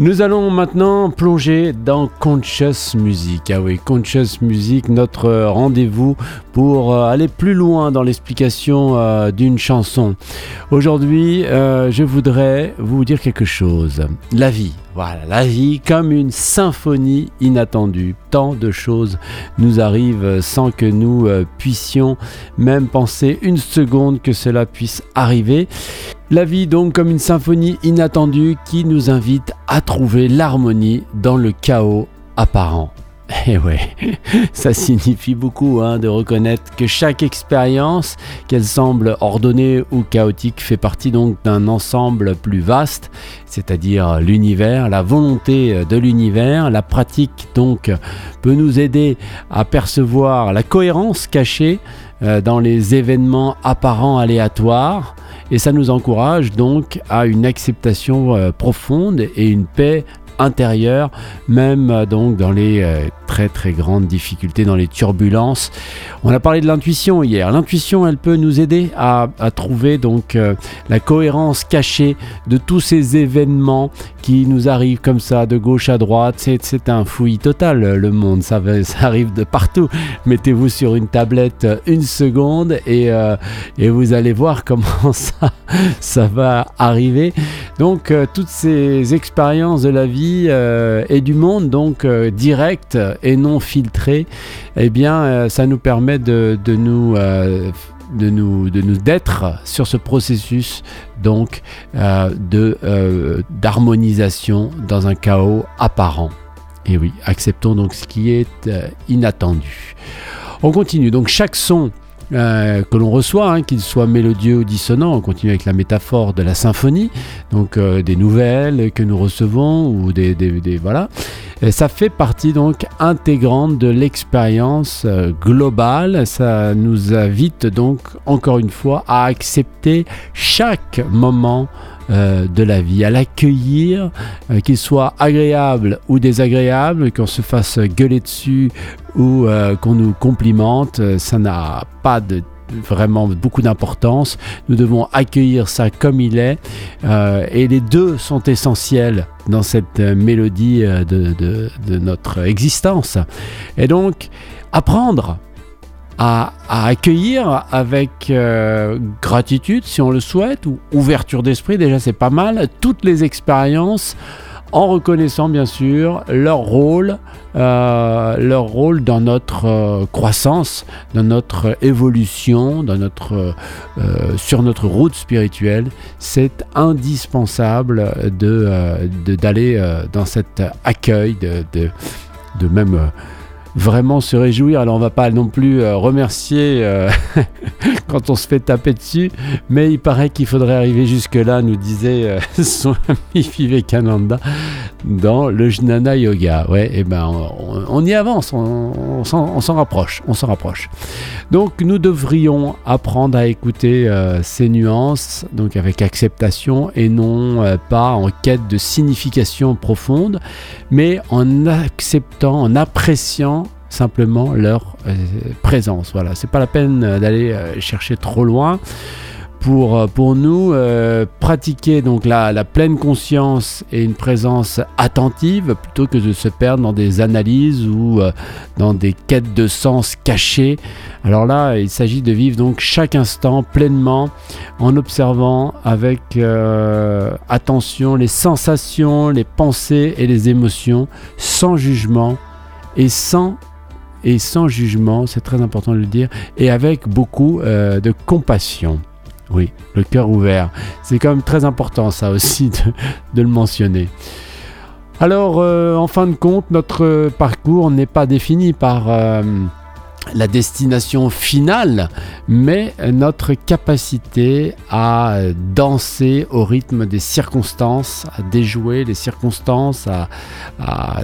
Nous allons maintenant plonger dans Conscious Music. Ah oui, Conscious Music, notre rendez-vous pour euh, aller plus loin dans l'explication euh, d'une chanson. Aujourd'hui, euh, je voudrais vous dire quelque chose. La vie, voilà, la vie comme une symphonie inattendue. Tant de choses nous arrivent sans que nous puissions même penser une seconde que cela puisse arriver. La vie donc comme une symphonie inattendue qui nous invite à trouver l'harmonie dans le chaos apparent. Et eh ouais, ça signifie beaucoup hein, de reconnaître que chaque expérience, qu'elle semble ordonnée ou chaotique, fait partie donc d'un ensemble plus vaste, c'est-à-dire l'univers, la volonté de l'univers. La pratique donc peut nous aider à percevoir la cohérence cachée euh, dans les événements apparents aléatoires et ça nous encourage donc à une acceptation euh, profonde et une paix intérieure, même euh, donc dans les très très grandes difficultés, dans les turbulences. On a parlé de l'intuition hier. L'intuition, elle peut nous aider à, trouver donc euh, la cohérence cachée de tous ces événements qui nous arrivent comme ça de gauche à droite. C'est un fouillis total le monde, ça, arrive de partout. Mettez-vous sur une tablette une seconde et, euh, et vous allez voir comment ça, va arriver. Donc euh, toutes ces expériences de la vie et du monde donc direct et non filtré, eh bien, euh, ça nous permet de, nous euh, de nous de nous d'être sur ce processus donc euh, de d'harmonisation dans un chaos apparent. Et oui, acceptons donc ce qui est inattendu. On continue. Donc chaque son euh, que l'on reçoit, hein, qu'il soit mélodieux ou dissonant. On continue avec la métaphore de la symphonie, donc euh, des nouvelles que nous recevons ou des, voilà. ça fait partie donc intégrante de l'expérience euh, globale. Ça nous invite donc encore une fois à accepter chaque moment de la vie, à l'accueillir, euh, qu'il soit agréable ou désagréable, qu'on se fasse gueuler dessus ou euh, qu'on nous complimente, ça n'a pas vraiment beaucoup d'importance. Nous devons accueillir ça comme il est. et les deux sont essentiels dans cette mélodie de notre existence. Et donc, apprendre à, accueillir avec euh, gratitude, si on le souhaite, ou ouverture d'esprit, déjà c'est pas mal, toutes les expériences en reconnaissant bien sûr leur rôle, euh, leur rôle dans notre euh, croissance, dans notre évolution, dans notre, sur notre route spirituelle. C'est indispensable de, d'aller dans cet accueil, de, de même vraiment se réjouir. Alors on va pas non plus euh, remercier euh, quand on se fait taper dessus, mais il paraît qu'il faudrait arriver jusque-là, nous disait euh, son ami Vivekananda dans le Jnana Yoga. Ouais, et eh ben on, y avance, on, s'en rapproche, on s'en rapproche. Donc nous devrions apprendre à écouter ces nuances, donc avec acceptation et non pas en quête de signification profonde, mais en acceptant, en appréciant simplement leur euh, présence. Voilà, c'est pas la peine euh, d'aller euh, chercher trop loin. Pour, nous, pratiquer donc la, la, pleine conscience et une présence attentive plutôt que de se perdre dans des analyses ou dans des quêtes de sens cachées. Alors là, il s'agit de vivre donc chaque instant pleinement en observant avec attention les sensations, les pensées et les émotions sans jugement et sans et sans jugement, c'est très important de le dire, et avec beaucoup euh, de compassion. Oui, le cœur ouvert. C'est quand même très important ça aussi de, le mentionner. Alors, euh, en fin de compte, notre parcours n'est pas défini par euh, la destination finale, mais notre capacité à danser au rythme des circonstances, à déjouer les circonstances, à, à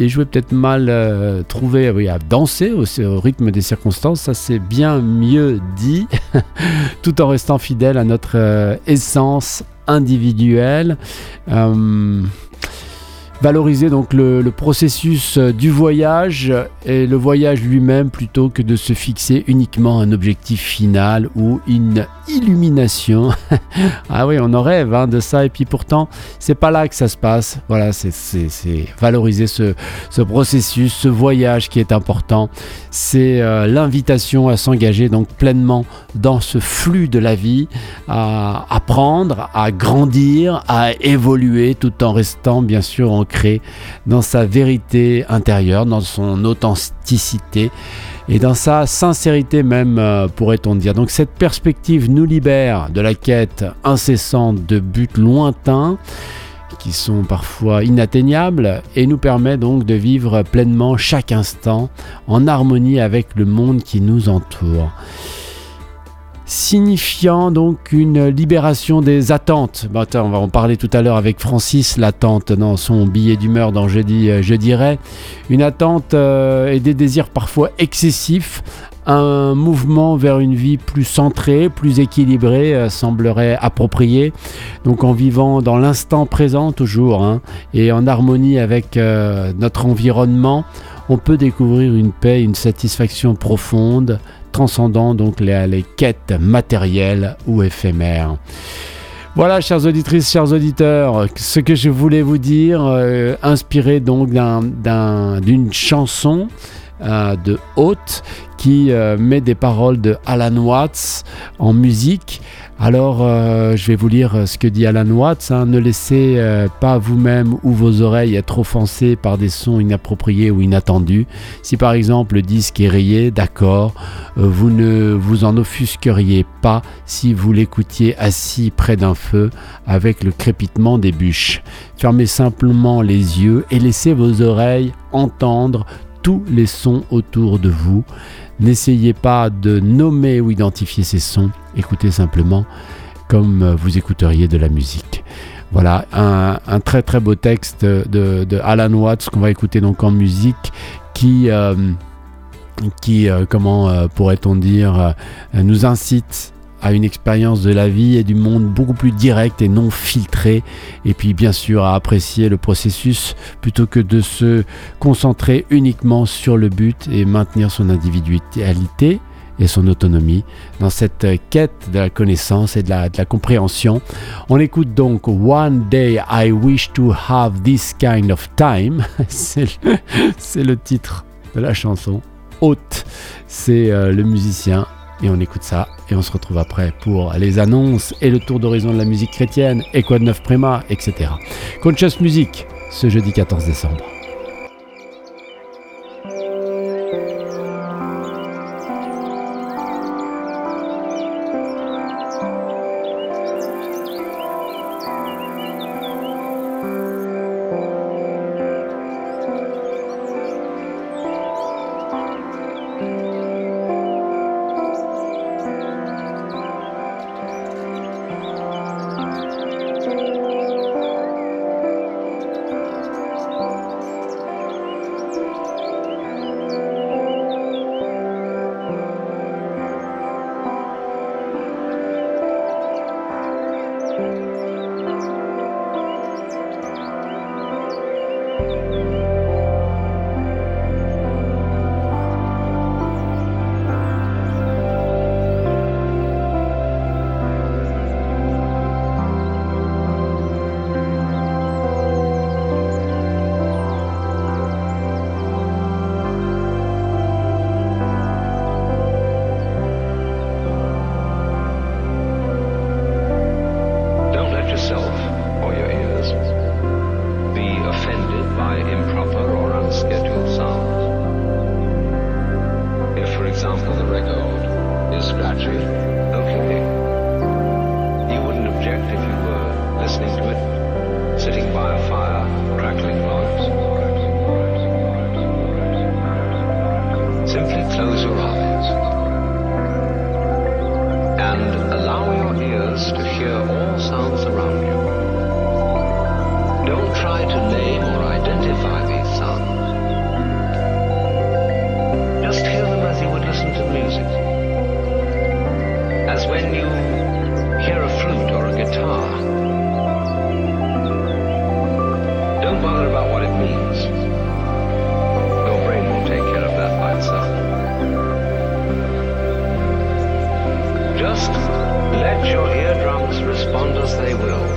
des jouets peut-être mal euh, trouvés oui, à danser au, au, rythme des circonstances, ça c'est bien mieux dit, tout en restant fidèle à notre euh, essence individuelle. Euh, valoriser donc le, processus euh, du voyage et le voyage lui-même plutôt que de se fixer uniquement un objectif final ou une illumination. ah oui, on en rêve hein, de ça et puis pourtant c'est pas là que ça se passe. Voilà, c'est valoriser ce, ce, processus, ce voyage qui est important. C'est euh, l'invitation à s'engager donc pleinement dans ce flux de la vie, à apprendre, à grandir, à évoluer tout en restant bien sûr en dans sa vérité intérieure, dans son authenticité et dans sa sincérité même, euh, pourrait-on dire. Donc cette perspective nous libère de la quête incessante de buts lointains qui sont parfois inatteignables et nous permet donc de vivre pleinement chaque instant en harmonie avec le monde qui nous entoure signifiant donc une libération des attentes. on va en parler tout à l'heure avec Francis, l'attente dans son billet d'humeur dans Jeudi, euh, je dirais. Une attente euh, et des désirs parfois excessifs, un mouvement vers une vie plus centrée, plus équilibrée euh, semblerait approprié. Donc en vivant dans l'instant présent toujours hein, et en harmonie avec notre environnement, on peut découvrir une paix, une satisfaction profonde, transcendant donc les, quêtes matérielles ou éphémères. Voilà, chères auditrices, chers auditeurs, ce que je voulais vous dire, euh, inspiré donc d'une chanson euh, de Haute qui euh, met des paroles de Alan Watts en musique. Alors, euh, je vais vous lire ce que dit Alan Watts. Hein. Ne laissez euh, pas vous-même ou vos oreilles être offensées par des sons inappropriés ou inattendus. Si par exemple le disque est rayé, d'accord, vous ne vous en offusqueriez pas si vous l'écoutiez assis près d'un feu avec le crépitement des bûches. Fermez simplement les yeux et laissez vos oreilles entendre tous les sons autour de vous. N'essayez pas de nommer ou identifier ces sons, écoutez simplement comme vous écouteriez de la musique. Voilà un, très très beau texte de, Alan Watts qu'on va écouter donc en musique qui, euh, euh, comment euh, pourrait-on dire, nous incite à une expérience de la vie et du monde beaucoup plus directe et non filtrée. Et puis bien sûr à apprécier le processus plutôt que de se concentrer uniquement sur le but et maintenir son individualité et son autonomie dans cette quête de la connaissance et de la, compréhension. On écoute donc One Day I Wish to Have This Kind of Time. c'est le, titre de la chanson. Haute, c'est euh, le musicien et on écoute ça et on se retrouve après pour les annonces et le tour d'horizon de la musique chrétienne et quoi de neuf Prima, etc. Conscious Music ce jeudi 14 décembre. identify these. Just hear them as you would listen to music. As when you hear a flute or a guitar. Don't bother about what it means. Your brain will take care of that by itself. Just let your eardrums respond as they will.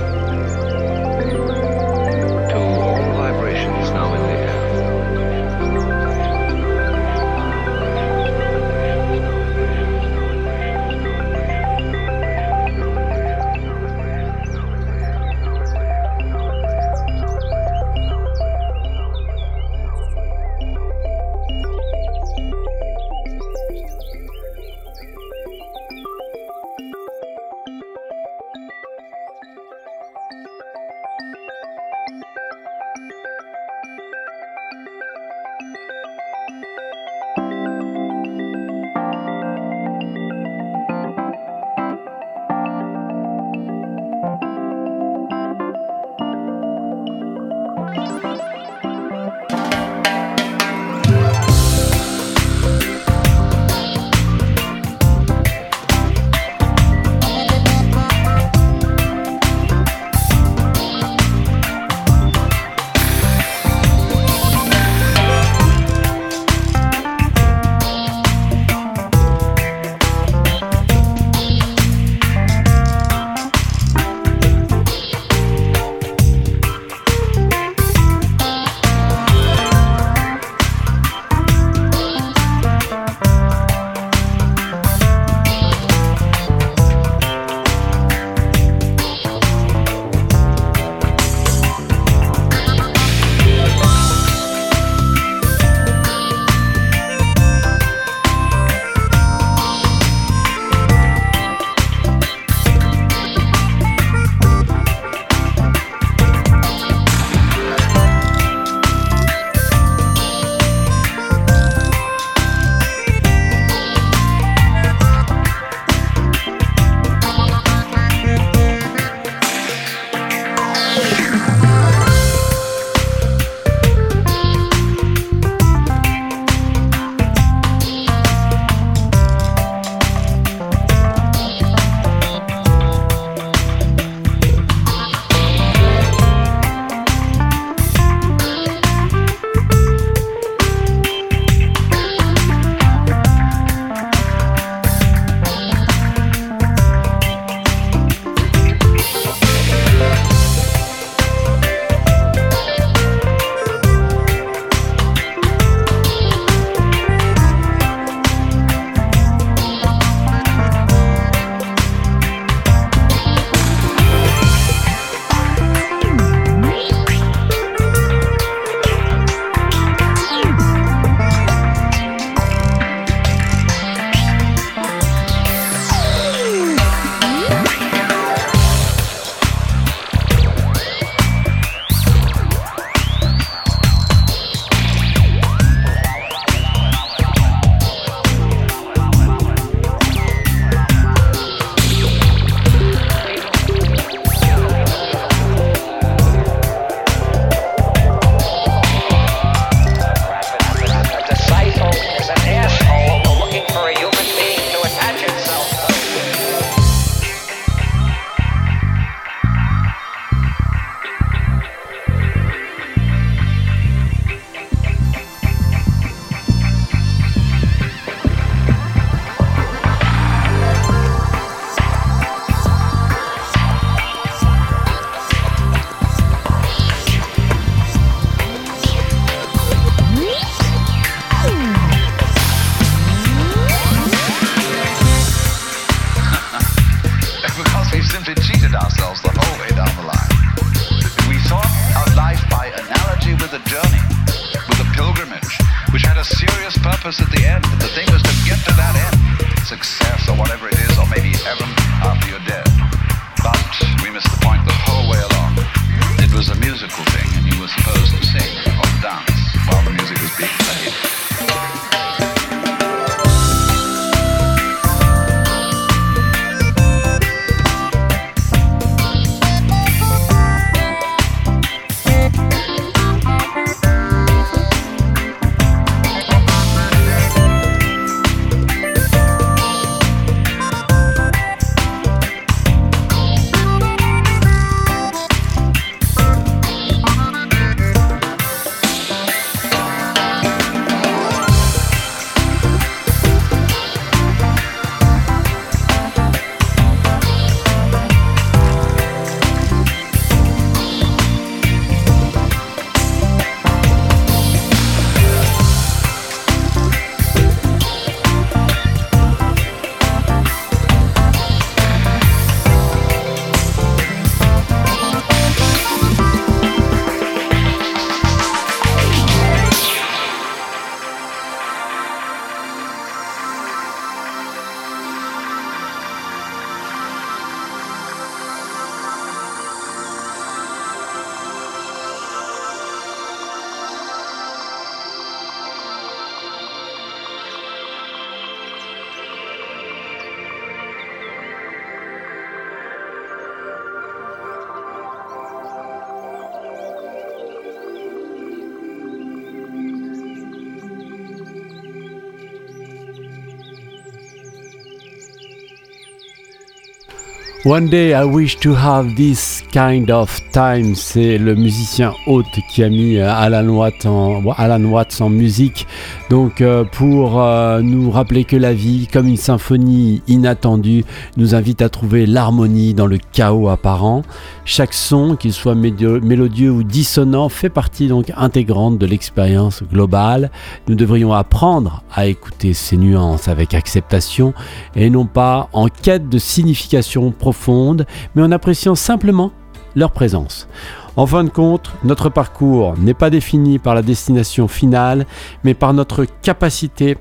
One day I wish to have this kind of time. C'est le musicien hôte qui a mis euh, Alan Watts en, Alan Watts en musique. Donc euh, pour euh, nous rappeler que la vie, comme une symphonie inattendue, nous invite à trouver l'harmonie dans le chaos apparent. Chaque son, qu'il soit mélodieux ou dissonant, fait partie donc intégrante de l'expérience globale. Nous devrions apprendre à écouter ces nuances avec acceptation et non pas en quête de signification profonde mais en appréciant simplement leur présence. En fin de compte, notre parcours n'est pas défini par la destination finale, mais par notre capacité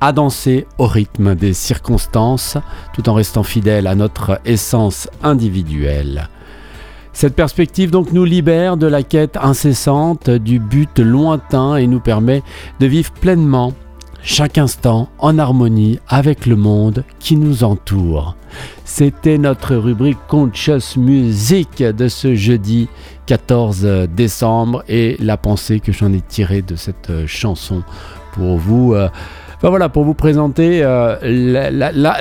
à danser au rythme des circonstances, tout en restant fidèle à notre essence individuelle. Cette perspective donc nous libère de la quête incessante du but lointain et nous permet de vivre pleinement chaque instant en harmonie avec le monde qui nous entoure. C'était notre rubrique Conscious Music de ce jeudi 14 décembre et la pensée que j'en ai tirée de cette euh, chanson pour vous. Euh, voilà, pour vous présenter euh,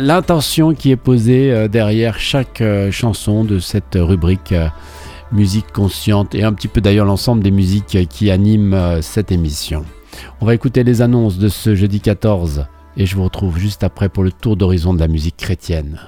l'intention qui est posée derrière chaque chanson de cette rubrique musique consciente et un petit peu d'ailleurs l'ensemble des musiques qui animent cette émission. On va écouter les annonces de ce jeudi 14 et je vous retrouve juste après pour le tour d'horizon de la musique chrétienne.